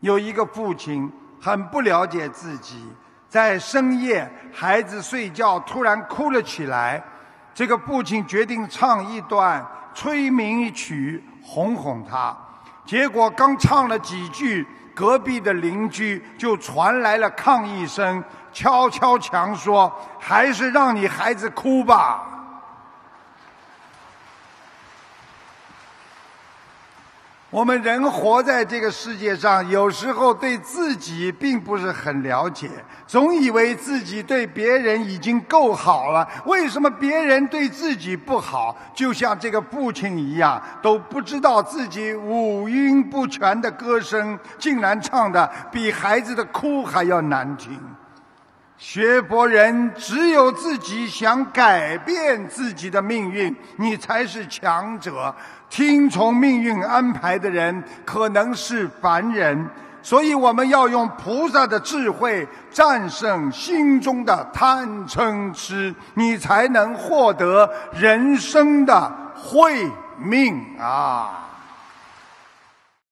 有一个父亲很不了解自己，在深夜孩子睡觉突然哭了起来，这个父亲决定唱一段催眠曲哄哄他。结果刚唱了几句，隔壁的邻居就传来了抗议声，敲敲墙说：“还是让你孩子哭吧。”我们人活在这个世界上，有时候对自己并不是很了解，总以为自己对别人已经够好了，为什么别人对自己不好？就像这个父亲一样，都不知道自己五音不全的歌声，竟然唱的比孩子的哭还要难听。学佛人只有自己想改变自己的命运，你才是强者。听从命运安排的人可能是凡人，所以我们要用菩萨的智慧战胜心中的贪嗔痴，你才能获得人生的慧命啊！